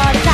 started